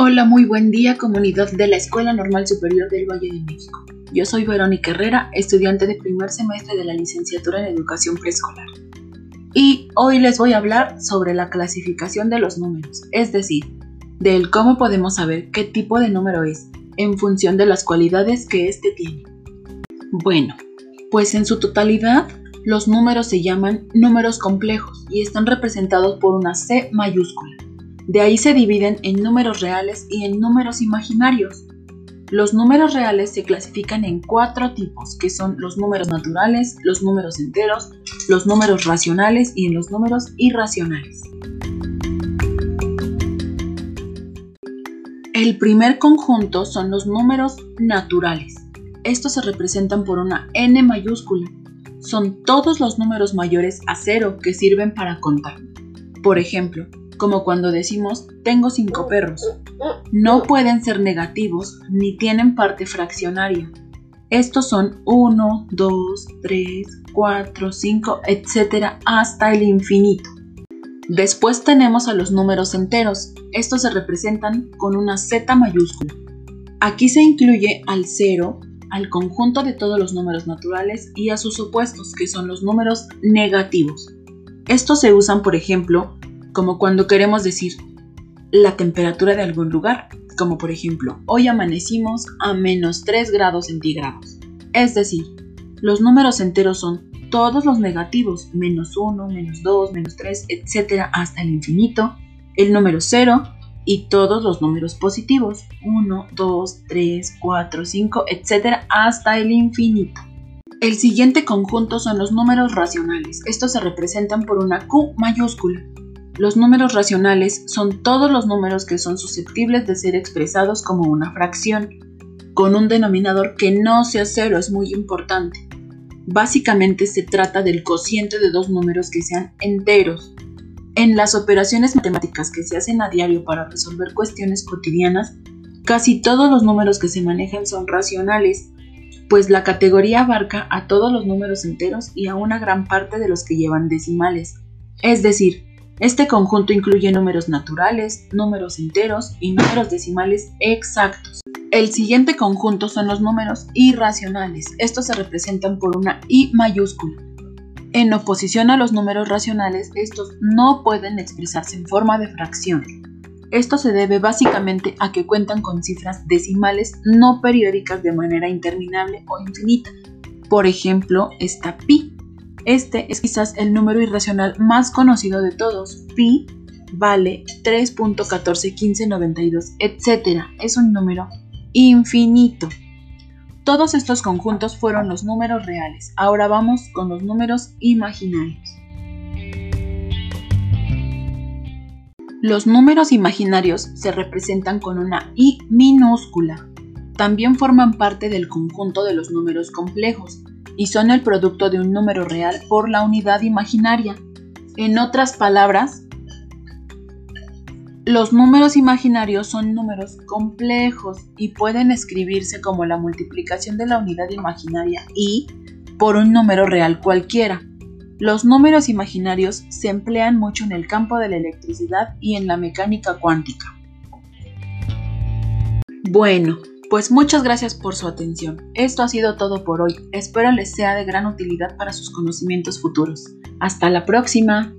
Hola, muy buen día comunidad de la Escuela Normal Superior del Valle de México. Yo soy Verónica Herrera, estudiante de primer semestre de la licenciatura en Educación Preescolar. Y hoy les voy a hablar sobre la clasificación de los números, es decir, del cómo podemos saber qué tipo de número es en función de las cualidades que éste tiene. Bueno, pues en su totalidad los números se llaman números complejos y están representados por una C mayúscula. De ahí se dividen en números reales y en números imaginarios. Los números reales se clasifican en cuatro tipos, que son los números naturales, los números enteros, los números racionales y en los números irracionales. El primer conjunto son los números naturales. Estos se representan por una n mayúscula. Son todos los números mayores a cero que sirven para contar. Por ejemplo, como cuando decimos tengo cinco perros. No pueden ser negativos ni tienen parte fraccionaria. Estos son 1, 2, 3, 4, 5, etc. hasta el infinito. Después tenemos a los números enteros. Estos se representan con una Z mayúscula. Aquí se incluye al cero, al conjunto de todos los números naturales y a sus opuestos, que son los números negativos. Estos se usan, por ejemplo, como cuando queremos decir la temperatura de algún lugar, como por ejemplo, hoy amanecimos a menos 3 grados centígrados. Es decir, los números enteros son todos los negativos, menos 1, menos 2, menos 3, etc. hasta el infinito, el número 0 y todos los números positivos, 1, 2, 3, 4, 5, etc. hasta el infinito. El siguiente conjunto son los números racionales. Estos se representan por una Q mayúscula. Los números racionales son todos los números que son susceptibles de ser expresados como una fracción, con un denominador que no sea cero, es muy importante. Básicamente se trata del cociente de dos números que sean enteros. En las operaciones matemáticas que se hacen a diario para resolver cuestiones cotidianas, casi todos los números que se manejan son racionales, pues la categoría abarca a todos los números enteros y a una gran parte de los que llevan decimales. Es decir, este conjunto incluye números naturales, números enteros y números decimales exactos. El siguiente conjunto son los números irracionales. Estos se representan por una I mayúscula. En oposición a los números racionales, estos no pueden expresarse en forma de fracción. Esto se debe básicamente a que cuentan con cifras decimales no periódicas de manera interminable o infinita. Por ejemplo, está pi. Este es quizás el número irracional más conocido de todos. Pi vale 3.141592, etc. Es un número infinito. Todos estos conjuntos fueron los números reales. Ahora vamos con los números imaginarios. Los números imaginarios se representan con una i minúscula. También forman parte del conjunto de los números complejos y son el producto de un número real por la unidad imaginaria. En otras palabras, los números imaginarios son números complejos y pueden escribirse como la multiplicación de la unidad imaginaria i por un número real cualquiera. Los números imaginarios se emplean mucho en el campo de la electricidad y en la mecánica cuántica. Bueno, pues muchas gracias por su atención. Esto ha sido todo por hoy. Espero les sea de gran utilidad para sus conocimientos futuros. Hasta la próxima.